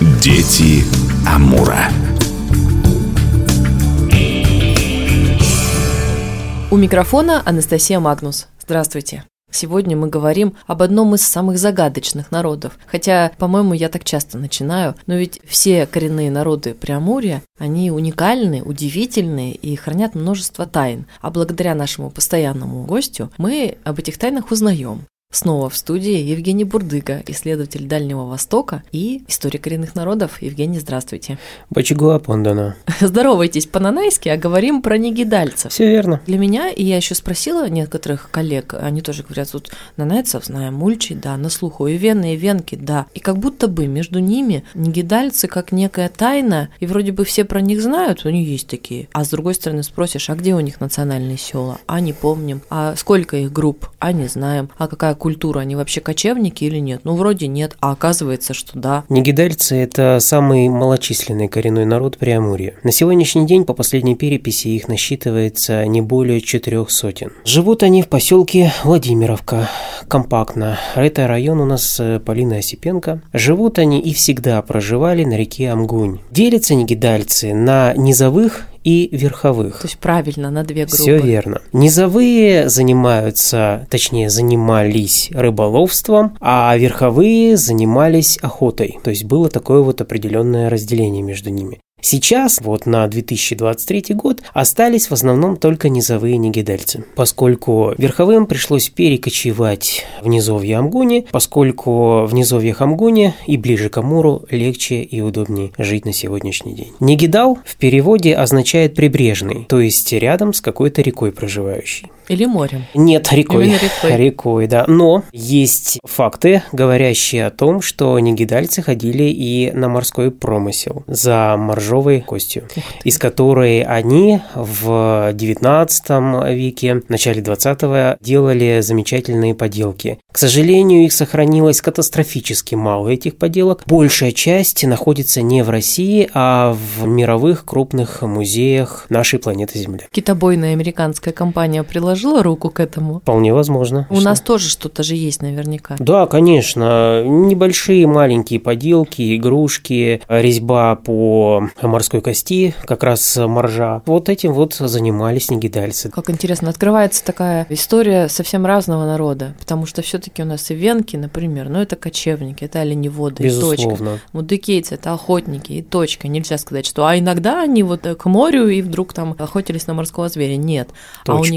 Дети Амура. У микрофона Анастасия Магнус. Здравствуйте. Сегодня мы говорим об одном из самых загадочных народов. Хотя, по-моему, я так часто начинаю, но ведь все коренные народы Преамурья, они уникальны, удивительны и хранят множество тайн. А благодаря нашему постоянному гостю мы об этих тайнах узнаем. Снова в студии Евгений Бурдыга, исследователь Дальнего Востока и историк коренных народов. Евгений, здравствуйте. Бачигуа Пондана. Здоровайтесь по-нанайски, а говорим про негидальцев. Все верно. Для меня, и я еще спросила некоторых коллег, они тоже говорят, вот нанайцев знаем, мульчи, да, на слуху, и вены, и венки, да. И как будто бы между ними негидальцы как некая тайна, и вроде бы все про них знают, у них есть такие. А с другой стороны спросишь, а где у них национальные села? А не помним. А сколько их групп? А не знаем. А какая культура, они вообще кочевники или нет? Ну, вроде нет, а оказывается, что да. Негидальцы – это самый малочисленный коренной народ Преамурья. На сегодняшний день, по последней переписи, их насчитывается не более четырех сотен. Живут они в поселке Владимировка, компактно. Это район у нас э, Полина Осипенко. Живут они и всегда проживали на реке Амгунь. Делятся негидальцы на низовых и верховых. То есть правильно, на две группы. Все верно. Низовые занимаются, точнее, занимались рыболовством, а верховые занимались охотой. То есть было такое вот определенное разделение между ними. Сейчас, вот на 2023 год, остались в основном только низовые негидальцы, поскольку верховым пришлось перекочевать в низовье Амгуни, поскольку в низовьях Амгуни и ближе к Амуру легче и удобнее жить на сегодняшний день. Негидал в переводе означает прибрежный, то есть рядом с какой-то рекой проживающий. Или морем. Нет, рекой. Именно рекой. Рекой, да. Но есть факты, говорящие о том, что негидальцы ходили и на морской промысел за моржовой костью, из которой они в 19 веке, в начале 20 делали замечательные поделки. К сожалению, их сохранилось катастрофически мало, этих поделок. Большая часть находится не в России, а в мировых крупных музеях нашей планеты Земля. Китобойная американская компания приложила руку к этому. Вполне возможно. У нас тоже что-то же есть наверняка. Да, конечно. Небольшие маленькие поделки, игрушки, резьба по морской кости, как раз моржа. Вот этим вот занимались негидальцы. Как интересно, открывается такая история совсем разного народа, потому что все-таки у нас и венки, например, ну это кочевники, это оленеводы, и точка. Безусловно. Мудыкейцы – это охотники, и точка. Нельзя сказать, что а иногда они вот к морю и вдруг там охотились на морского зверя. Нет. А у Точка.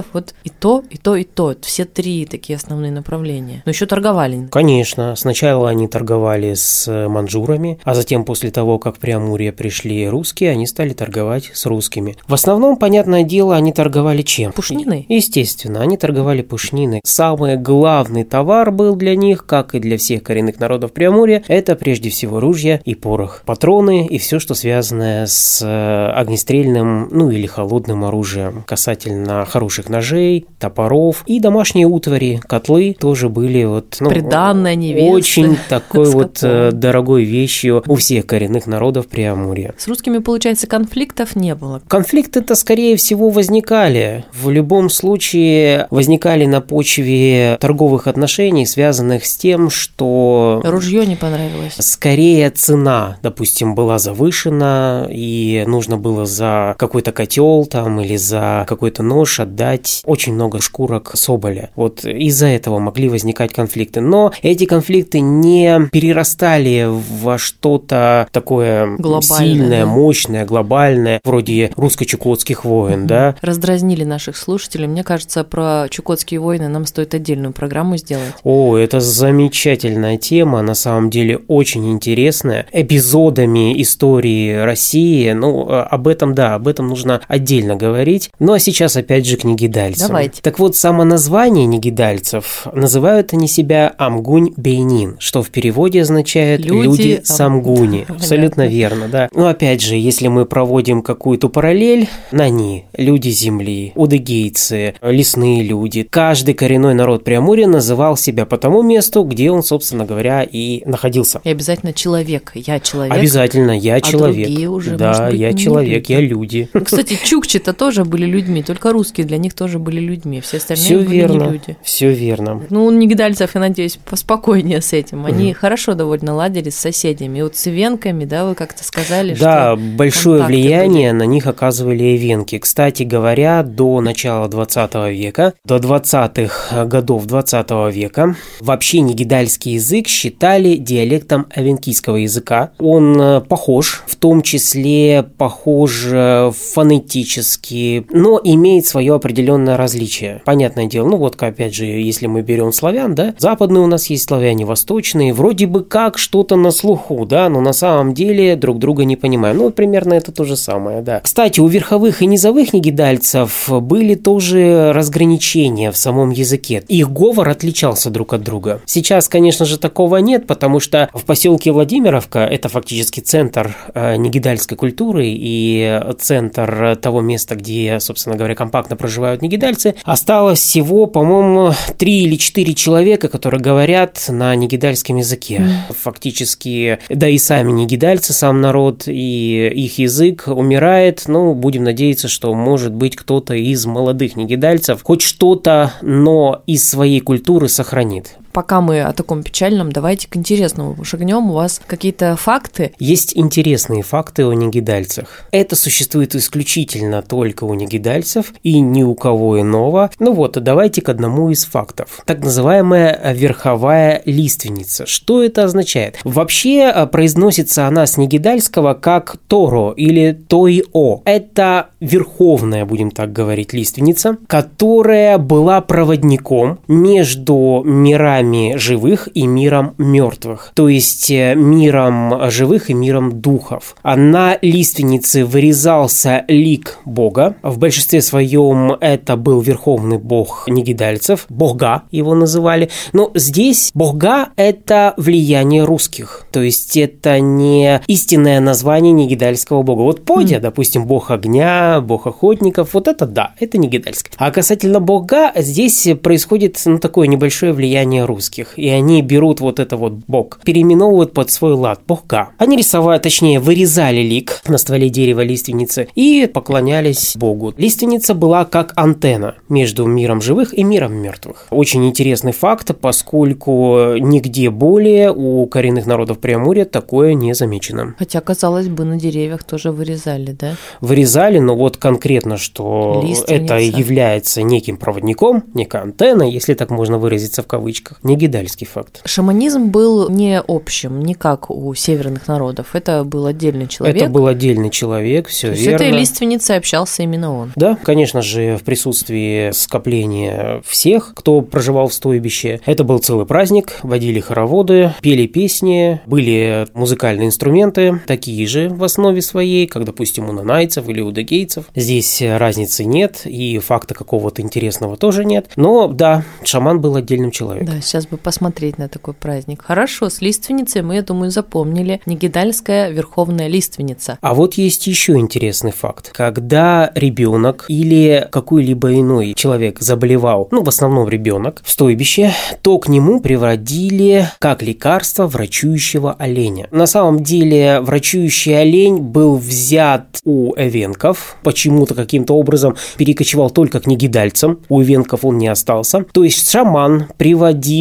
Негидальцев вот и то, и то, и то. Все три такие основные направления. Но еще торговали. Конечно, сначала они торговали с манжурами, а затем после того, как в Преамурье пришли русские, они стали торговать с русскими. В основном, понятное дело, они торговали чем? Пушниной? Естественно, они торговали пушниной. Самый главный товар был для них, как и для всех коренных народов Преамурья, это прежде всего ружья и порох, патроны и все, что связанное с э, огнестрельным, ну или холодным оружием, касательно хороших ножей, топоров и домашние утвари, котлы тоже были вот ну, Приданное, невесты. очень такой вот э, дорогой вещью у всех коренных народов Преамурья. С русскими, получается, конфликтов не было. Конфликты-то, скорее всего, возникали. В любом случае возникали на почве торговых отношений, связанных с тем, что Ружье не понравилось. скорее цена, допустим, была завышена, и нужно было за какой-то котел там или за какой-то нож отдать очень много шкурок соболя. Вот из-за этого могли возникать конфликты. Но эти конфликты не перерастали во что-то такое Глобальное, сильное, да. мощное, глобальное, вроде русско-чукотских войн, да? Раздразнили наших слушателей. Мне кажется, про Чукотские войны нам стоит отдельную программу сделать. О, это замечательная тема, на самом деле очень интересная. Эпизодами истории России, ну, э, об этом, да, об этом нужно отдельно говорить. Ну, а сейчас опять же к негидальцам. Давайте. Так вот, само название негидальцев называют они себя Амгунь Бейнин, что в переводе означает Люди «люди, Ам- Самгуни». Понятно. Абсолютно верно, да. Ну, опять же, если мы проводим какую-то параллель, Нани, люди земли, удыгейцы, лесные люди, каждый коренной народ Преамурья называл себя по тому месту, где он, собственно говоря, и находился. И обязательно человек. Я человек. Обязательно, я человек. другие уже, да, быть, я человек, люди. я люди. Ну, Кстати, чукчи-то тоже были людьми, только русские для них них тоже были людьми, все остальные Все были верно. не люди. Все верно. Ну, у негидальцев, я надеюсь, поспокойнее с этим. Они хорошо довольно ладили с соседями. И вот с ивенками, да, вы как-то сказали, Да, что большое контакты влияние на них оказывали эвенки. Кстати говоря, до начала 20 века, до 20-х годов 20 века, вообще негидальский язык считали диалектом эвенкийского языка. Он э, похож, в том числе похож э, фонетически, но имеет свое определенное различие. Понятное дело, ну вот опять же, если мы берем славян, да, западные у нас есть славяне, восточные, вроде бы как что-то на слуху, да, но на самом деле друг друга не понимаем. Ну, примерно это то же самое, да. Кстати, у верховых и низовых негидальцев были тоже разграничения в самом языке. Их говор отличался друг от друга. Сейчас, конечно же, такого нет, потому что в поселке Владимировка, это фактически центр э, негидальской культуры и центр того места, где, собственно говоря, компактно проживают негидальцы, осталось всего, по-моему, три или четыре человека, которые говорят на негидальском языке. Фактически, да и сами негидальцы, сам народ и их язык умирает. Ну, будем надеяться, что, может быть, кто-то из молодых негидальцев хоть что-то, но из своей культуры сохранит. Пока мы о таком печальном, давайте к интересному шагнем. У вас какие-то факты? Есть интересные факты о негидальцах. Это существует исключительно только у негидальцев и ни у кого иного. Ну вот, давайте к одному из фактов. Так называемая верховая лиственница. Что это означает? Вообще э, произносится она с негидальского как Торо или Тоио. Это верховная, будем так говорить, лиственница, которая была проводником между мирами живых и миром мертвых, то есть э, миром живых и миром духов. А на лиственнице вырезался лик Бога. В большинстве своем это был верховный бог негидальцев, Бога его называли. Но здесь Бога – это влияние русских, то есть это не истинное название негидальского бога. Вот Подя, допустим, бог огня, бог охотников, вот это да, это негидальское. А касательно Бога, здесь происходит ну, такое небольшое влияние русских, и они берут вот это вот бог, переименовывают под свой лад Бога. Они рисовали, точнее, вырезали лик на стволе дерева лиственницы и поклонялись Богу. Лиственница была как антенна между миром живых и миром мертвых. Очень интересный факт, поскольку нигде более у коренных народов Преамурья такое не замечено. Хотя, казалось бы, на деревьях тоже вырезали, да? Вырезали, но вот конкретно, что Лиственница. это является неким проводником, некой антенной, если так можно выразиться в кавычках, не гидальский факт. Шаманизм был не общим, не как у северных народов. Это был отдельный человек. Это был отдельный человек, все То верно. этой лиственницей общался именно он. Да, конечно же, в присутствии скопления всех, кто проживал в стойбище. Это был целый праздник, водили хороводы, пели песни, были музыкальные инструменты, такие же в основе своей, как, допустим, у нанайцев или у дагейцев. Здесь разницы нет, и факта какого-то интересного тоже нет. Но да, шаман был отдельным человеком. Да, сейчас бы посмотреть на такой праздник. Хорошо, с лиственницей мы, я думаю, запомнили. Негидальская верховная лиственница. А вот есть еще интересный факт. Когда ребенок или какой-либо иной человек заболевал, ну, в основном ребенок, в стойбище, то к нему приводили как лекарство врачующего оленя. На самом деле врачующий олень был взят у эвенков, почему-то каким-то образом перекочевал только к негидальцам, у эвенков он не остался. То есть шаман приводил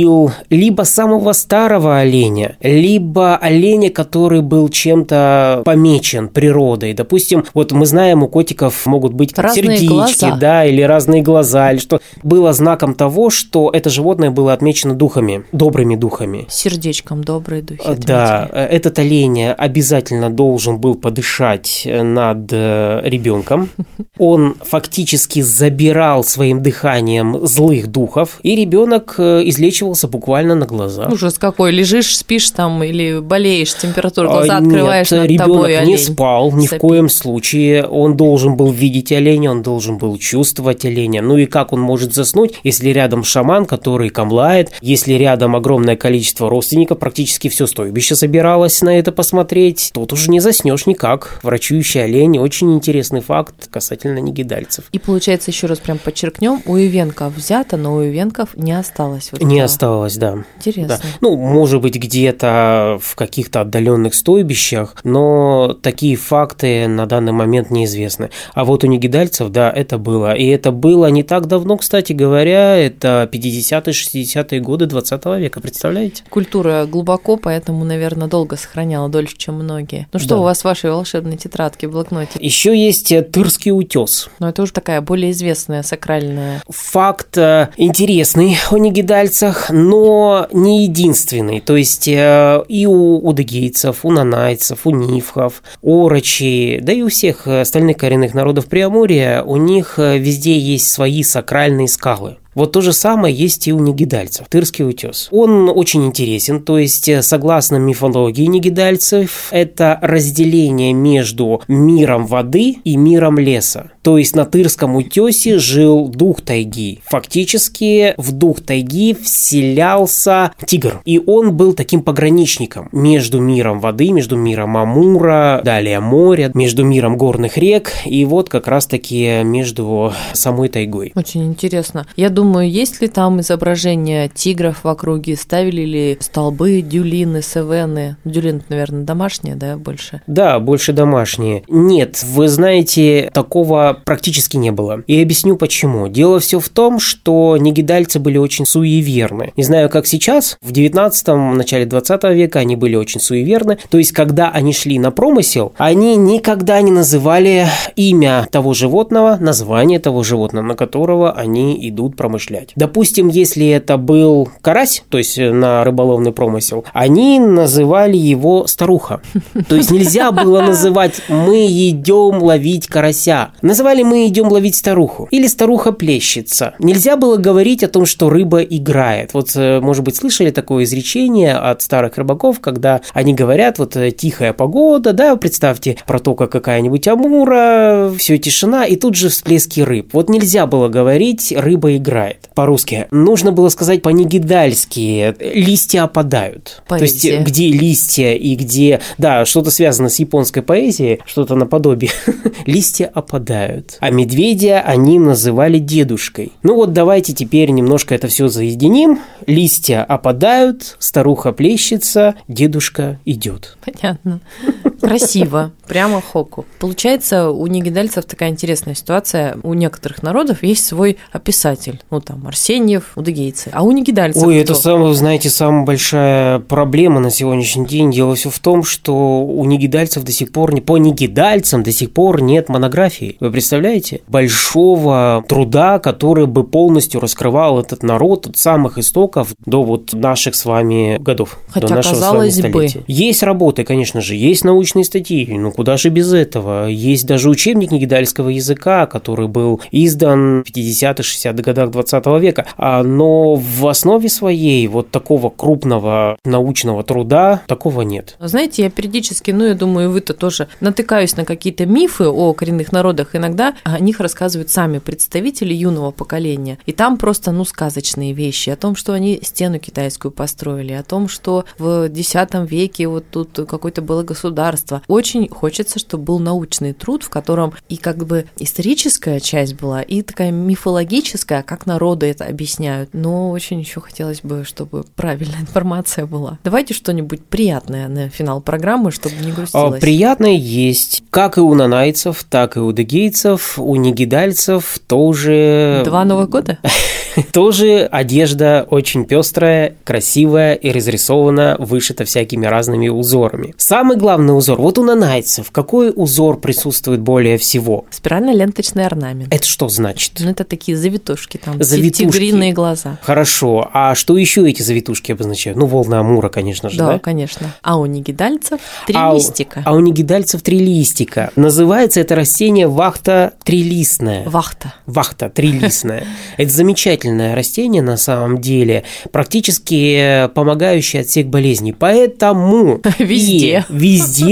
либо самого старого оленя, либо оленя, который был чем-то помечен природой. Допустим, вот мы знаем, у котиков могут быть Разные сердечки, глаза. да, или разные глаза, или что было знаком того, что это животное было отмечено духами, добрыми духами. Сердечком добрые духи. Э, Да, отметили. э, этот олень обязательно должен был подышать э, над ребенком. Он фактически забирал своим дыханием злых духов, и ребенок э, излечивался буквально на глазах. Ужас какой, лежишь, спишь там или болеешь, температура, глаза А, открываешь, Нет, над ребенок тобой не олень. спал ни в сопит. коем случае. Он должен был видеть оленя, он должен был чувствовать оленя. Ну и как он может заснуть, если рядом шаман, который камлает, если рядом огромное количество родственников, практически все стойбище собиралось на это посмотреть, тут уже не заснешь никак. Врачующий олень – очень интересный факт касательно негидальцев. И получается, еще раз прям подчеркнем, у ивенков взято, но у ивенков не осталось. Вот Не этого. Осталось, да. Интересно. Да. Ну, может быть, где-то в каких-то отдаленных стойбищах, но такие факты на данный момент неизвестны. А вот у негидальцев, да, это было. И это было не так давно, кстати говоря, это 50-е, 60-е годы 20 века, представляете? Культура глубоко, поэтому, наверное, долго сохраняла, дольше, чем многие. Ну что Да. у вас в вашей волшебной тетрадке, блокноте? Еще есть э, Тырский утес. Но это уже такая более известная сакральная. Факт э, интересный о негидальцах, но не единственный. То есть э, и у удыгейцев, у нанайцев, у нивхов, орочи, да и у всех остальных коренных народов Приамурья, у них э, везде есть свои сакральные скалы. Вот то же самое есть и у негидальцев. Тырский утес. Он очень интересен, то есть, э, согласно мифологии негидальцев, это разделение между миром воды и миром леса. То есть на Тырском утесе жил дух тайги. Фактически в дух тайги вселялся тигр. И он был таким пограничником между миром воды, между миром Амура, далее моря, между миром горных рек и вот как раз-таки между самой тайгой. Очень интересно. Я думаю, есть ли там изображения тигров в округе? Ставили ли столбы, дюлины, севены? Дюлин, наверное, домашние, да, больше? Да, больше домашние. Нет, вы знаете, такого практически не было. И объясню почему. Дело все в том, что негидальцы были очень суеверны. Не знаю, как сейчас, в 19-м, начале 20 века они были очень суеверны. То есть, когда они шли на промысел, они никогда не называли имя того животного, название того животного, на которого они идут промышлять. Допустим, если это был карась, то есть э, на рыболовный промысел, они называли его старуха. То есть нельзя было называть «мы идем ловить карася». Называли «мы идем ловить старуху» или «старуха плещется». Нельзя было говорить о том, что рыба играет. Вот, э, может быть, слышали такое изречение от старых рыбаков, когда они говорят, вот э, тихая погода, да, представьте, протока какая-нибудь Амура, все тишина, и тут же всплески рыб. Вот нельзя было говорить «рыба играет» по-русски. Нужно было сказать по-нигидальски «листья опадают». То есть, Поэзия. где листья и где, да, что-то связано с японской поэзией, что-то наподобие. Листья опадают. А медведя они называли дедушкой. Ну вот давайте теперь немножко это все заединим. Листья опадают, старуха плещется, дедушка идет. Понятно. Красиво. Прямо хоку. Получается, у негидальцев такая интересная ситуация. У некоторых народов есть свой описатель. Ну, там, Арсеньев, удыгейцы. А у негидальцев Ой, кто? это, самое, знаете, самая большая проблема на сегодняшний день. Дело все в том, что у негидальцев до сих пор, не по негидальцам до сих пор нет монографии. Вы представляете? Большого труда, который бы полностью раскрывал этот народ от самых истоков до вот наших с вами годов. Хотя, до нашего казалось бы. Есть работы, конечно же, есть научные статьи, ну куда же без этого. Есть даже учебник негидальского языка, который был издан в 50-х, 60-х годах 20 века. А, Но в основе своей вот такого крупного научного труда такого нет. Знаете, я периодически, ну, я думаю, вы-то тоже натыкаюсь на какие-то мифы о коренных народах. Иногда о них рассказывают сами представители юного поколения. И там просто, ну, сказочные вещи. О том, что они стену китайскую построили, о том, что в X веке вот тут какое-то было государство. Очень хочется, чтобы был научный труд, в котором и как бы историческая часть была, и такая мифологическая, как народы это объясняют. Но очень еще хотелось бы, чтобы правильная информация была. Давайте что-нибудь приятное на финал программы, чтобы не А, грустилось. Приятное есть, как и у нанайцев, так и у дегейцев, у негидальцев тоже... Два Новых года? Тоже одежда очень пестрая, красивая и разрисована, вышита всякими разными узорами. Самый главный узор, вот у нанайцев, какой узор присутствует более всего? Спирально-ленточный орнамент. Это что значит? Ну, это такие завитушки там, Завитушки. тигриные глаза. Хорошо, а что еще эти завитушки обозначают? Ну, волна Амура, конечно же, Да, да? конечно. А у нигидальцев три А листика. А у негидальцев три листика. Называется это растение вахта трилистная. Вахта. Вахта трилистная. Это замечательное растение на самом деле, практически э, помогающее от всех болезней. Поэтому Везде. и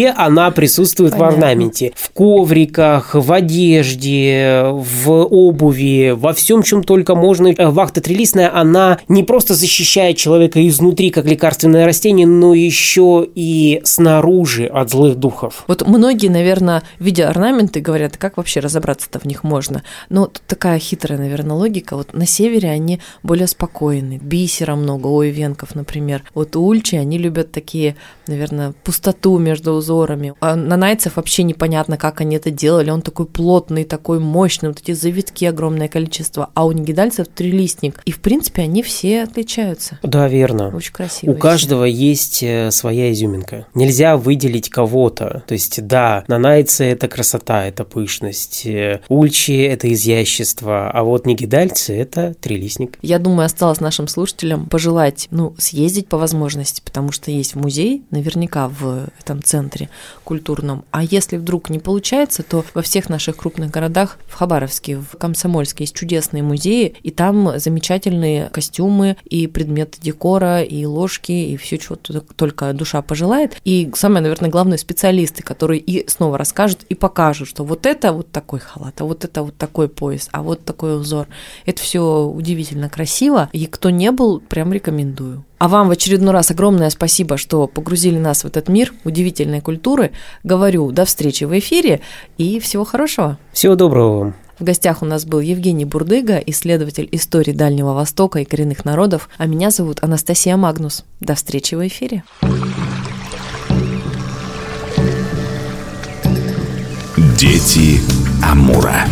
везде она присутствует в Понятно. орнаменте. В ковриках, в одежде, в обуви, во всем, чем только можно. Э, Вахта трилистная, она не просто защищает человека изнутри, как лекарственное растение, но еще и снаружи от злых духов. Вот многие, наверное, видя орнаменты, говорят, как вообще разобраться-то в них можно. Но тут такая хитрая, наверное, логика. Вот на севере они более спокойны. Бисера много, у ивенков, например. Вот у ульчи они любят такие, наверное, пустоту между узорами. А на найцев вообще непонятно, как они это делали. Он такой плотный, такой мощный, вот эти завитки огромное количество. А у негидальцев трилистник. И, в принципе, они все отличаются. Да, верно. Очень красиво. У каждого есть э, своя изюминка. Нельзя выделить кого-то. То есть, да, нанайцы – это красота, это пышность. Э, ульчи – это изящество. А вот негидальцы – это трилистник. Я думаю, осталось нашим слушателям пожелать, ну, съездить по возможности, потому что есть музей, наверняка в этом центре культурном. А если вдруг не получается, то во всех наших крупных городах, в Хабаровске, в Комсомольске есть чудесные музеи, и там замечательные костюмы и предметы декора, и ложки, и все, чего только душа пожелает. И самое, наверное, главное, специалисты, которые и снова расскажут и покажут, что вот это вот такой халат, а вот это вот такой пояс, а вот такой узор. Это все удивительно красиво, и кто не был, прям рекомендую. А вам в очередной раз огромное спасибо, что погрузили нас в этот мир удивительной культуры. Говорю, до встречи в эфире и всего хорошего. Всего доброго вам. В гостях у нас был Евгений Бурдыга, исследователь истории Дальнего Востока и коренных народов, а меня зовут Анастасия Магнус. До встречи в эфире. Дети Амура.